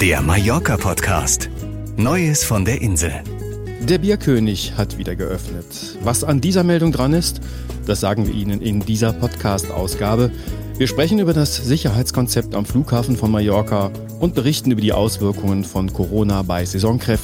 Der Mallorca-Podcast. Neues von der Insel. Der Bierkönig hat wieder geöffnet. Was an dieser Meldung dran ist, das sagen wir Ihnen in dieser Podcast-Ausgabe. Wir sprechen über das Sicherheitskonzept am Flughafen von Mallorca und berichten über die Auswirkungen von Corona bei Saisonkräften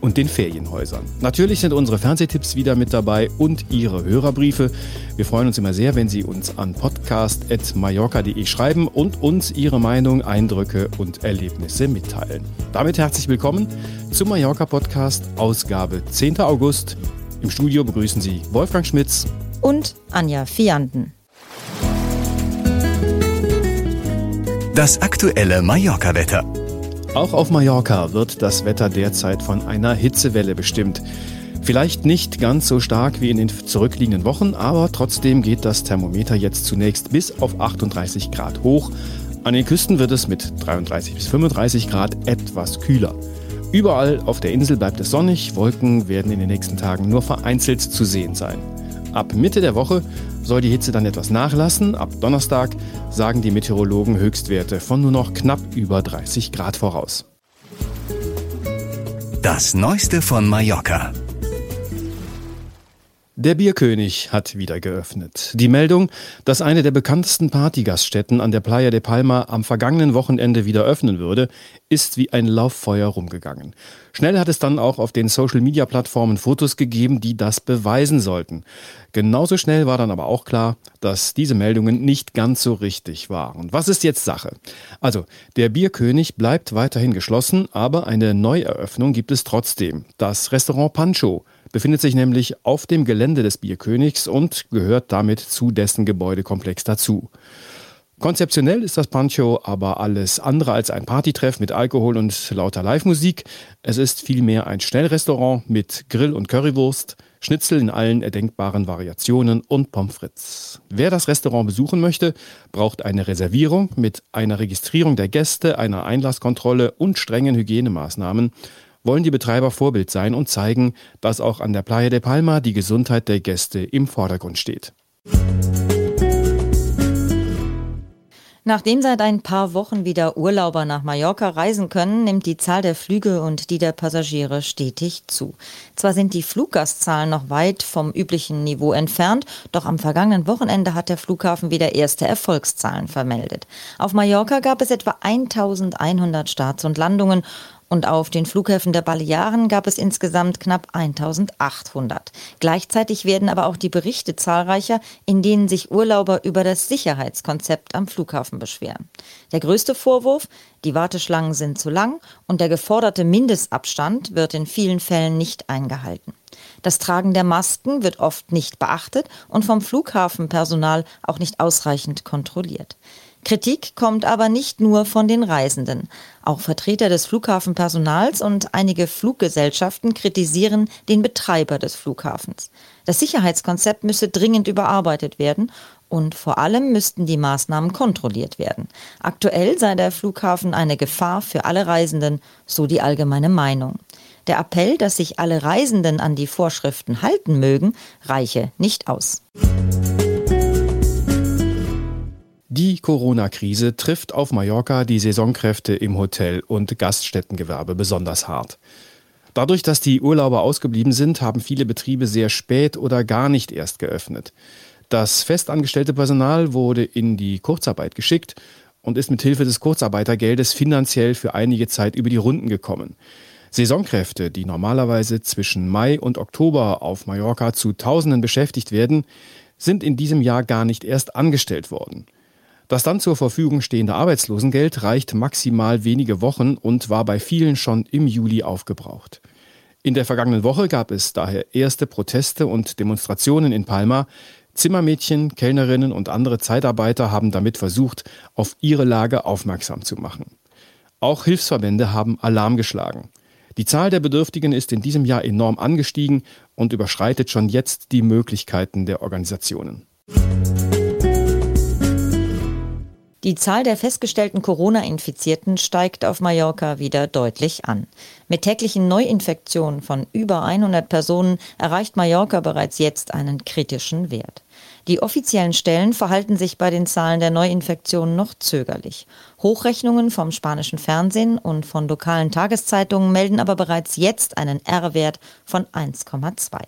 und den Ferienhäusern. Natürlich sind unsere Fernsehtipps wieder mit dabei und Ihre Hörerbriefe. Wir freuen uns immer sehr, wenn Sie uns an podcast.mallorca.de schreiben und uns Ihre Meinung, Eindrücke und Erlebnisse mitteilen. Damit herzlich willkommen zum Mallorca Podcast, Ausgabe 10. August. Im Studio begrüßen Sie Wolfgang Schmitz und Anja Fianten. Das aktuelle Mallorca-Wetter. Auch auf Mallorca wird das Wetter derzeit von einer Hitzewelle bestimmt. Vielleicht nicht ganz so stark wie in den zurückliegenden Wochen, aber trotzdem geht das Thermometer jetzt zunächst bis auf 38 Grad hoch. An den Küsten wird es mit 33 bis 35 Grad etwas kühler. Überall auf der Insel bleibt es sonnig, Wolken werden in den nächsten Tagen nur vereinzelt zu sehen sein. Ab Mitte der Woche soll die Hitze dann etwas nachlassen. Ab Donnerstag sagen die Meteorologen Höchstwerte von nur noch knapp über 30 Grad voraus. Das Neueste von Mallorca. Der Bierkönig hat wieder geöffnet. Die Meldung, dass eine der bekanntesten Partygaststätten an der Playa de Palma am vergangenen Wochenende wieder öffnen würde, ist wie ein Lauffeuer rumgegangen. Schnell hat es dann auch auf den Social-Media-Plattformen Fotos gegeben, die das beweisen sollten. Genauso schnell war dann aber auch klar, dass diese Meldungen nicht ganz so richtig waren. Was ist jetzt Sache? Also, der Bierkönig bleibt weiterhin geschlossen, aber eine Neueröffnung gibt es trotzdem. Das Restaurant Pancho befindet sich nämlich auf dem Gelände des Bierkönigs und gehört damit zu dessen Gebäudekomplex dazu. Konzeptionell ist das Pancho aber alles andere als ein Partytreff mit Alkohol und lauter Live-Musik. Es ist vielmehr ein Schnellrestaurant mit Grill und Currywurst, Schnitzel in allen erdenkbaren Variationen und Pommes frites. Wer das Restaurant besuchen möchte, braucht eine Reservierung mit einer Registrierung der Gäste, einer Einlasskontrolle und strengen Hygienemaßnahmen wollen die Betreiber Vorbild sein und zeigen, dass auch an der Playa de Palma die Gesundheit der Gäste im Vordergrund steht. Nachdem seit ein paar Wochen wieder Urlauber nach Mallorca reisen können, nimmt die Zahl der Flüge und die der Passagiere stetig zu. Zwar sind die Fluggastzahlen noch weit vom üblichen Niveau entfernt, doch am vergangenen Wochenende hat der Flughafen wieder erste Erfolgszahlen vermeldet. Auf Mallorca gab es etwa 1100 Starts und Landungen und auf den Flughäfen der Balearen gab es insgesamt knapp 1800. Gleichzeitig werden aber auch die Berichte zahlreicher, in denen sich Urlauber über das Sicherheitskonzept am Flughafen beschweren. Der größte Vorwurf, die Warteschlangen sind zu lang und der geforderte Mindestabstand wird in vielen Fällen nicht eingehalten. Das Tragen der Masken wird oft nicht beachtet und vom Flughafenpersonal auch nicht ausreichend kontrolliert. Kritik kommt aber nicht nur von den Reisenden. Auch Vertreter des Flughafenpersonals und einige Fluggesellschaften kritisieren den Betreiber des Flughafens. Das Sicherheitskonzept müsse dringend überarbeitet werden und vor allem müssten die Maßnahmen kontrolliert werden. Aktuell sei der Flughafen eine Gefahr für alle Reisenden, so die allgemeine Meinung. Der Appell, dass sich alle Reisenden an die Vorschriften halten mögen, reiche nicht aus. Die Corona-Krise trifft auf Mallorca die Saisonkräfte im Hotel- und Gaststättengewerbe besonders hart. Dadurch, dass die Urlauber ausgeblieben sind, haben viele Betriebe sehr spät oder gar nicht erst geöffnet. Das festangestellte Personal wurde in die Kurzarbeit geschickt und ist mit Hilfe des Kurzarbeitergeldes finanziell für einige Zeit über die Runden gekommen. Saisonkräfte, die normalerweise zwischen Mai und Oktober auf Mallorca zu Tausenden beschäftigt werden, sind in diesem Jahr gar nicht erst angestellt worden. Das dann zur Verfügung stehende Arbeitslosengeld reicht maximal wenige Wochen und war bei vielen schon im Juli aufgebraucht. In der vergangenen Woche gab es daher erste Proteste und Demonstrationen in Palma. Zimmermädchen, Kellnerinnen und andere Zeitarbeiter haben damit versucht, auf ihre Lage aufmerksam zu machen. Auch Hilfsverbände haben Alarm geschlagen. Die Zahl der Bedürftigen ist in diesem Jahr enorm angestiegen und überschreitet schon jetzt die Möglichkeiten der Organisationen. Die Zahl der festgestellten Corona-Infizierten steigt auf Mallorca wieder deutlich an. Mit täglichen Neuinfektionen von über 100 Personen erreicht Mallorca bereits jetzt einen kritischen Wert. Die offiziellen Stellen verhalten sich bei den Zahlen der Neuinfektionen noch zögerlich. Hochrechnungen vom spanischen Fernsehen und von lokalen Tageszeitungen melden aber bereits jetzt einen R-Wert von 1,2.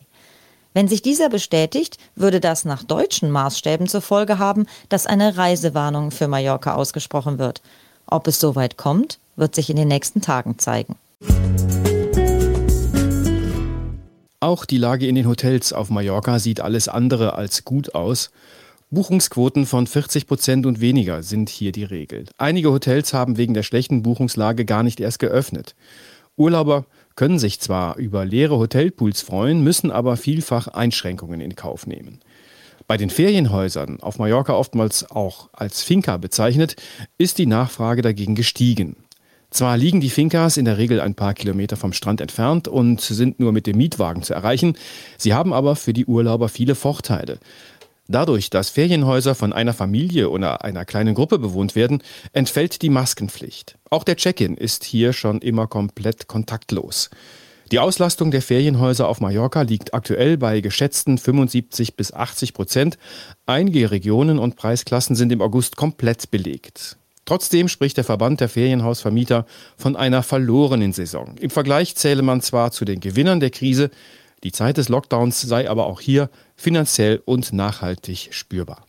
Wenn sich dieser bestätigt, würde das nach deutschen Maßstäben zur Folge haben, dass eine Reisewarnung für Mallorca ausgesprochen wird. Ob es soweit kommt, wird sich in den nächsten Tagen zeigen. Auch die Lage in den Hotels auf Mallorca sieht alles andere als gut aus. Buchungsquoten von 40 Prozent und weniger sind hier die Regel. Einige Hotels haben wegen der schlechten Buchungslage gar nicht erst geöffnet. Urlauber können sich zwar über leere Hotelpools freuen, müssen aber vielfach Einschränkungen in Kauf nehmen. Bei den Ferienhäusern, auf Mallorca oftmals auch als Finca bezeichnet, ist die Nachfrage dagegen gestiegen. Zwar liegen die Fincas in der Regel ein paar Kilometer vom Strand entfernt und sind nur mit dem Mietwagen zu erreichen, sie haben aber für die Urlauber viele Vorteile. Dadurch, dass Ferienhäuser von einer Familie oder einer kleinen Gruppe bewohnt werden, entfällt die Maskenpflicht. Auch der Check-in ist hier schon immer komplett kontaktlos. Die Auslastung der Ferienhäuser auf Mallorca liegt aktuell bei geschätzten 75 bis 80 Prozent. Einige Regionen und Preisklassen sind im August komplett belegt. Trotzdem spricht der Verband der Ferienhausvermieter von einer verlorenen Saison. Im Vergleich zähle man zwar zu den Gewinnern der Krise, die Zeit des Lockdowns sei aber auch hier finanziell und nachhaltig spürbar.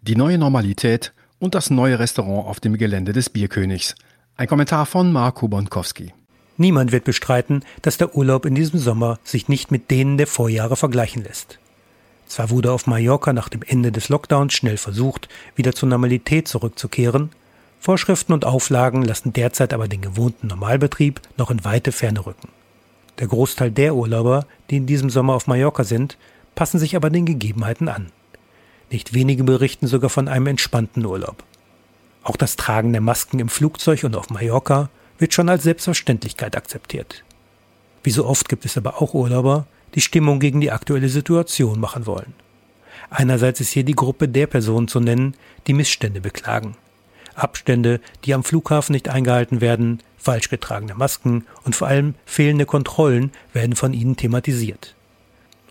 Die neue Normalität und das neue Restaurant auf dem Gelände des Bierkönigs. Ein Kommentar von Marco Bonkowski. Niemand wird bestreiten, dass der Urlaub in diesem Sommer sich nicht mit denen der Vorjahre vergleichen lässt. Zwar wurde auf Mallorca nach dem Ende des Lockdowns schnell versucht, wieder zur Normalität zurückzukehren, Vorschriften und Auflagen lassen derzeit aber den gewohnten Normalbetrieb noch in weite Ferne rücken. Der Großteil der Urlauber, die in diesem Sommer auf Mallorca sind, passen sich aber den Gegebenheiten an. Nicht wenige berichten sogar von einem entspannten Urlaub. Auch das Tragen der Masken im Flugzeug und auf Mallorca wird schon als Selbstverständlichkeit akzeptiert. Wie so oft gibt es aber auch Urlauber, die Stimmung gegen die aktuelle Situation machen wollen. Einerseits ist hier die Gruppe der Personen zu nennen, die Missstände beklagen. Abstände, die am Flughafen nicht eingehalten werden, falsch getragene Masken und vor allem fehlende Kontrollen werden von ihnen thematisiert.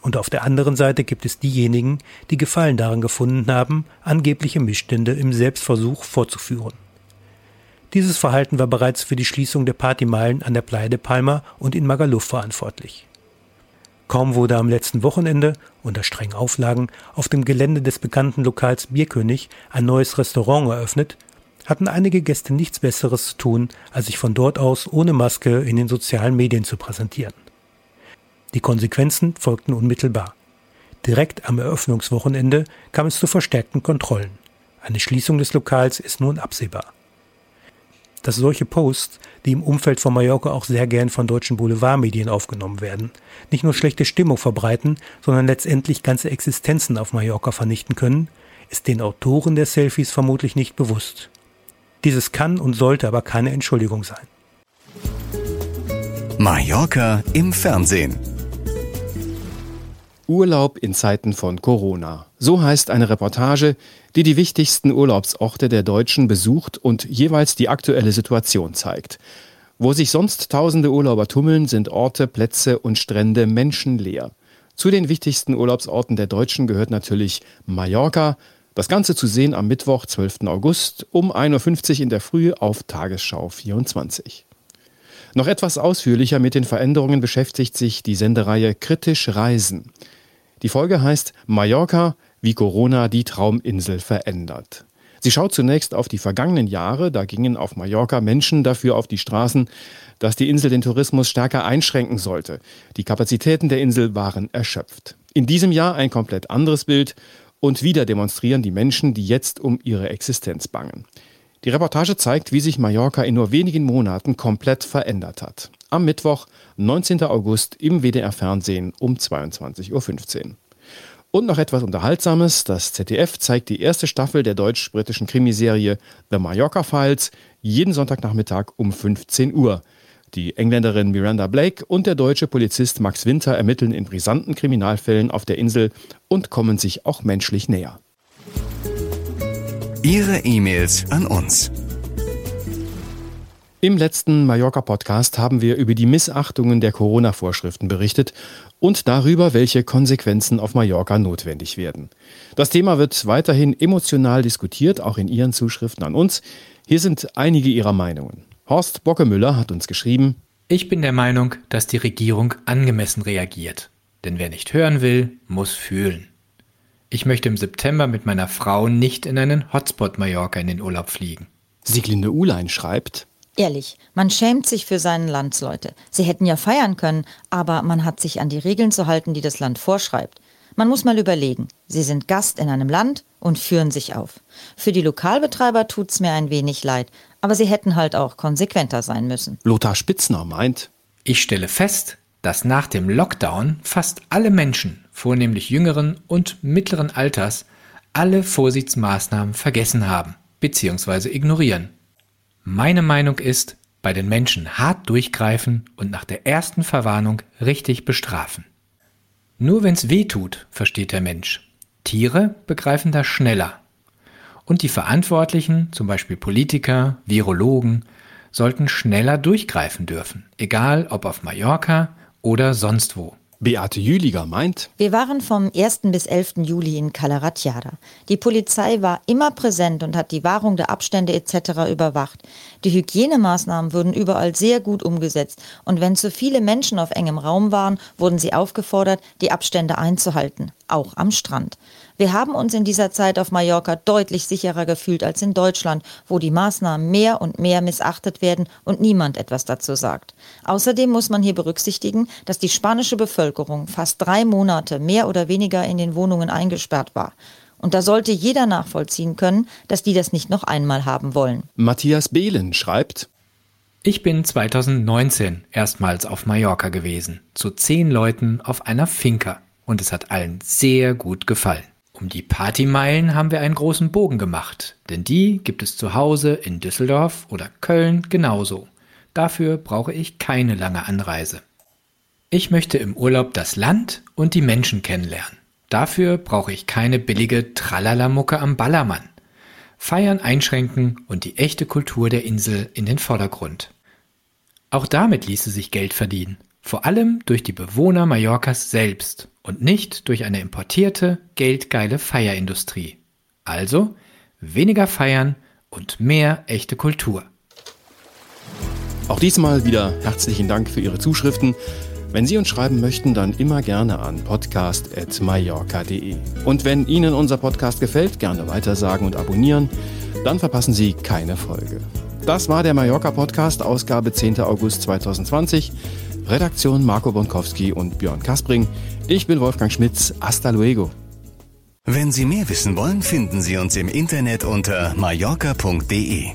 Und auf der anderen Seite gibt es diejenigen, die Gefallen daran gefunden haben, angebliche Missstände im Selbstversuch vorzuführen. Dieses Verhalten war bereits für die Schließung der Partymeilen an der Playa de Palma und in Magaluf verantwortlich. Kaum wurde am letzten Wochenende, unter strengen Auflagen, auf dem Gelände des bekannten Lokals Bierkönig ein neues Restaurant eröffnet, hatten einige Gäste nichts Besseres zu tun, als sich von dort aus ohne Maske in den sozialen Medien zu präsentieren. Die Konsequenzen folgten unmittelbar. Direkt am Eröffnungswochenende kam es zu verstärkten Kontrollen. Eine Schließung des Lokals ist nun absehbar. Dass solche Posts, die im Umfeld von Mallorca auch sehr gern von deutschen Boulevardmedien aufgenommen werden, nicht nur schlechte Stimmung verbreiten, sondern letztendlich ganze Existenzen auf Mallorca vernichten können, ist den Autoren der Selfies vermutlich nicht bewusst. Dieses kann und sollte aber keine Entschuldigung sein. Mallorca im Fernsehen. Urlaub in Zeiten von Corona. So heißt eine Reportage, die die wichtigsten Urlaubsorte der Deutschen besucht und jeweils die aktuelle Situation zeigt. Wo sich sonst tausende Urlauber tummeln, sind Orte, Plätze und Strände menschenleer. Zu den wichtigsten Urlaubsorten der Deutschen gehört natürlich Mallorca, das Ganze zu sehen am Mittwoch, 12. August um 1.50 Uhr in der Früh auf Tagesschau 24. Noch etwas ausführlicher mit den Veränderungen beschäftigt sich die Sendereihe Kritisch Reisen. Die Folge heißt Mallorca, wie Corona die Trauminsel verändert. Sie schaut zunächst auf die vergangenen Jahre, da gingen auf Mallorca Menschen dafür auf die Straßen, dass die Insel den Tourismus stärker einschränken sollte. Die Kapazitäten der Insel waren erschöpft. In diesem Jahr ein komplett anderes Bild und wieder demonstrieren die Menschen, die jetzt um ihre Existenz bangen. Die Reportage zeigt, wie sich Mallorca in nur wenigen Monaten komplett verändert hat. Am Mittwoch, 19. August im WDR Fernsehen um 22.15 Uhr. Und noch etwas Unterhaltsames. Das ZDF zeigt die erste Staffel der deutsch-britischen Krimiserie The Mallorca Files jeden Sonntagnachmittag um 15 Uhr. Die Engländerin Miranda Blake und der deutsche Polizist Max Winter ermitteln in brisanten Kriminalfällen auf der Insel und kommen sich auch menschlich näher. Ihre E-Mails an uns. Im letzten Mallorca-Podcast haben wir über die Missachtungen der Corona-Vorschriften berichtet und darüber, welche Konsequenzen auf Mallorca notwendig werden. Das Thema wird weiterhin emotional diskutiert, auch in Ihren Zuschriften an uns. Hier sind einige Ihrer Meinungen. Horst Bockemüller hat uns geschrieben, Ich bin der Meinung, dass die Regierung angemessen reagiert. Denn wer nicht hören will, muss fühlen. Ich möchte im September mit meiner Frau nicht in einen Hotspot Mallorca in den Urlaub fliegen. Sieglinde Uhlein schreibt, Ehrlich, man schämt sich für seinen Landsleute. Sie hätten ja feiern können, aber man hat sich an die Regeln zu halten, die das Land vorschreibt. Man muss mal überlegen, sie sind Gast in einem Land und führen sich auf. Für die Lokalbetreiber tut's mir ein wenig leid, aber sie hätten halt auch konsequenter sein müssen. Lothar Spitzner meint, Ich stelle fest, dass nach dem Lockdown fast alle Menschen, vornehmlich jüngeren und mittleren Alters, alle Vorsichtsmaßnahmen vergessen haben bzw. ignorieren. Meine Meinung ist, bei den Menschen hart durchgreifen und nach der ersten Verwarnung richtig bestrafen. Nur wenn's weh tut, versteht der Mensch. Tiere begreifen das schneller. Und die Verantwortlichen, zum Beispiel Politiker, Virologen, sollten schneller durchgreifen dürfen, egal ob auf Mallorca oder sonst wo. Beate Jüliger meint, Wir waren vom 1. bis 11. Juli in Calaratiada. Die Polizei war immer präsent und hat die Wahrung der Abstände etc. überwacht. Die Hygienemaßnahmen wurden überall sehr gut umgesetzt und wenn zu viele Menschen auf engem Raum waren, wurden sie aufgefordert, die Abstände einzuhalten, auch am Strand. Wir haben uns in dieser Zeit auf Mallorca deutlich sicherer gefühlt als in Deutschland, wo die Maßnahmen mehr und mehr missachtet werden und niemand etwas dazu sagt. Außerdem muss man hier berücksichtigen, dass die spanische Bevölkerung fast drei Monate mehr oder weniger in den Wohnungen eingesperrt war. Und da sollte jeder nachvollziehen können, dass die das nicht noch einmal haben wollen. Matthias Behlen schreibt, Ich bin 2019 erstmals auf Mallorca gewesen, zu zehn Leuten auf einer Finca. Und es hat allen sehr gut gefallen. Um die Partymeilen haben wir einen großen Bogen gemacht, denn die gibt es zu Hause in Düsseldorf oder Köln genauso. Dafür brauche ich keine lange Anreise. Ich möchte im Urlaub das Land und die Menschen kennenlernen. Dafür brauche ich keine billige Tralalamucke am Ballermann. Feiern einschränken und die echte Kultur der Insel in den Vordergrund. Auch damit ließe sich Geld verdienen, vor allem durch die Bewohner Mallorcas selbst und nicht durch eine importierte, geldgeile Feierindustrie. Also weniger feiern und mehr echte Kultur. Auch diesmal wieder herzlichen Dank für Ihre Zuschriften. Wenn Sie uns schreiben möchten, dann immer gerne an podcast.mallorca.de. Und wenn Ihnen unser Podcast gefällt, gerne weitersagen und abonnieren, dann verpassen Sie keine Folge. Das war der Mallorca Podcast, Ausgabe 10. August 2020. Redaktion Marco Bonkowski und Björn Kaspring. Ich bin Wolfgang Schmitz. Hasta luego. Wenn Sie mehr wissen wollen, finden Sie uns im Internet unter mallorca.de.